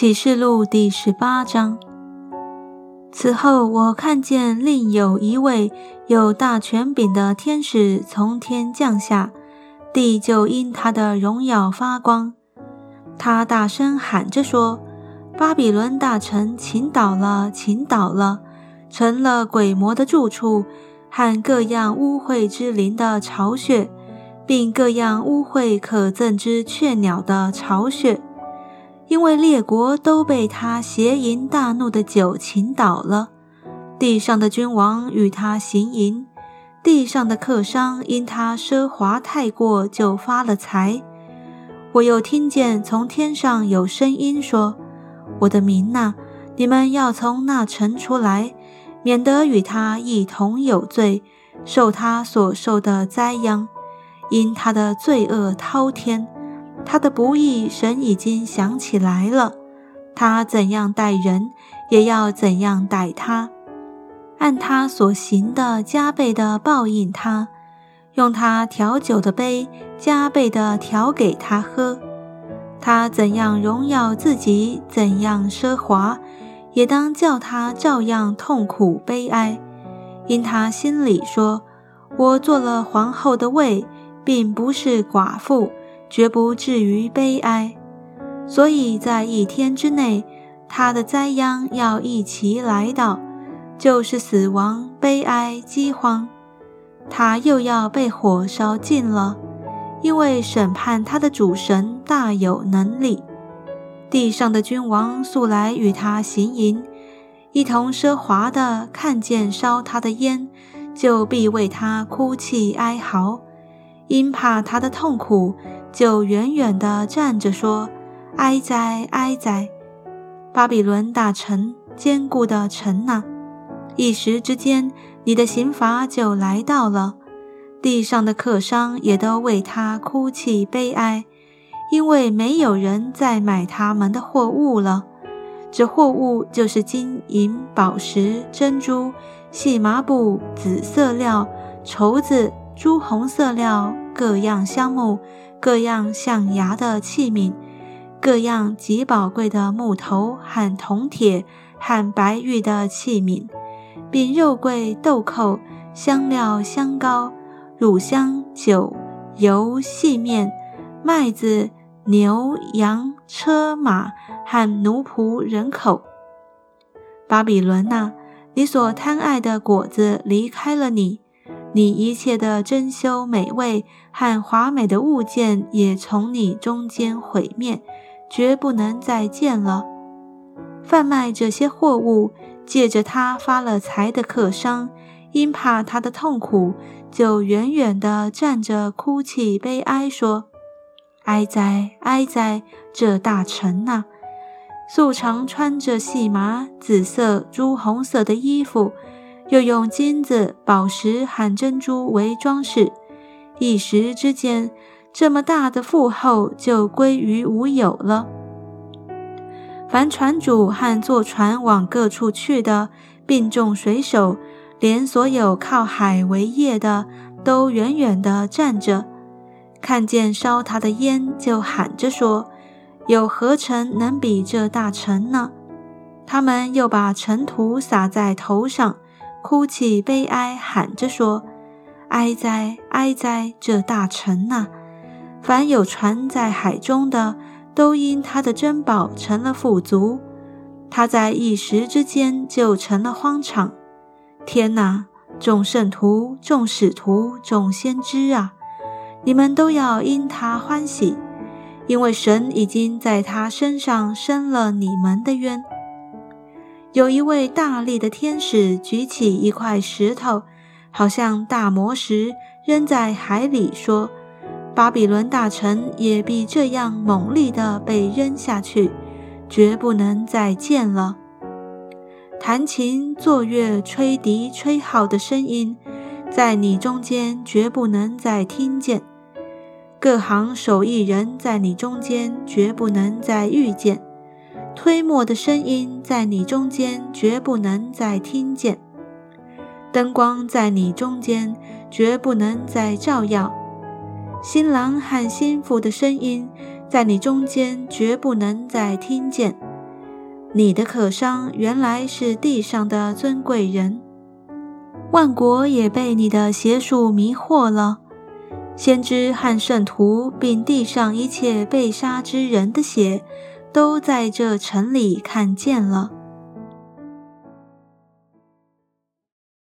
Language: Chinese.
启示录第十八章。此后，我看见另有一位有大权柄的天使从天降下，地就因他的荣耀发光。他大声喊着说：“巴比伦大城倾倒了，倾倒了，成了鬼魔的住处，和各样污秽之灵的巢穴，并各样污秽可憎之雀鸟的巢穴。”因为列国都被他邪淫大怒的酒倾倒了，地上的君王与他行淫，地上的客商因他奢华太过就发了财。我又听见从天上有声音说：“我的民呐，你们要从那城出来，免得与他一同有罪，受他所受的灾殃，因他的罪恶滔天。”他的不义，神已经想起来了。他怎样待人，也要怎样待他，按他所行的加倍的报应他，用他调酒的杯加倍的调给他喝。他怎样荣耀自己，怎样奢华，也当叫他照样痛苦悲哀，因他心里说：“我做了皇后的位，并不是寡妇。”绝不至于悲哀，所以在一天之内，他的灾殃要一齐来到，就是死亡、悲哀、饥荒。他又要被火烧尽了，因为审判他的主神大有能力。地上的君王素来与他行淫，一同奢华的看见烧他的烟，就必为他哭泣哀嚎，因怕他的痛苦。就远远地站着说：“哀哉，哀哉！巴比伦大臣，坚固的城呐！一时之间，你的刑罚就来到了。地上的客商也都为他哭泣悲哀，因为没有人再买他们的货物了。这货物就是金银宝石、珍珠、细麻布、紫色料、绸子、朱红色料，各样香木。”各样象牙的器皿，各样极宝贵的木头和铜铁和白玉的器皿，并肉桂、豆蔻、香料、香膏、乳香、酒、油、细面、麦子、牛羊、车马和奴仆人口。巴比伦呐，你所贪爱的果子离开了你。你一切的珍馐美味和华美的物件也从你中间毁灭，绝不能再见了。贩卖这些货物，借着他发了财的客商，因怕他的痛苦，就远远地站着哭泣悲哀，说：“哀哉，哀哉！这大臣呐，素常穿着细麻、紫色、朱红色的衣服。”又用金子、宝石和珍珠为装饰，一时之间，这么大的富厚就归于无有了。凡船主和坐船往各处去的，并众水手，连所有靠海为业的，都远远地站着，看见烧他的烟，就喊着说：“有何城能比这大城呢？”他们又把尘土撒在头上。哭泣悲哀，喊着说：“哀哉，哀哉！这大臣呐，凡有船在海中的，都因他的珍宝成了富足。他在一时之间就成了荒场。天哪！众圣徒、众使徒、众先知啊，你们都要因他欢喜，因为神已经在他身上伸了你们的冤。”有一位大力的天使举起一块石头，好像大磨石，扔在海里，说：“巴比伦大臣也必这样猛烈地被扔下去，绝不能再见了。”弹琴、作乐、吹笛、吹号的声音，在你中间绝不能再听见；各行手艺人，在你中间绝不能再遇见。推磨的声音在你中间绝不能再听见，灯光在你中间绝不能再照耀，新郎和新妇的声音在你中间绝不能再听见，你的可伤原来是地上的尊贵人，万国也被你的邪术迷惑了。先知和圣徒，并地上一切被杀之人的血，都在这城里看见了。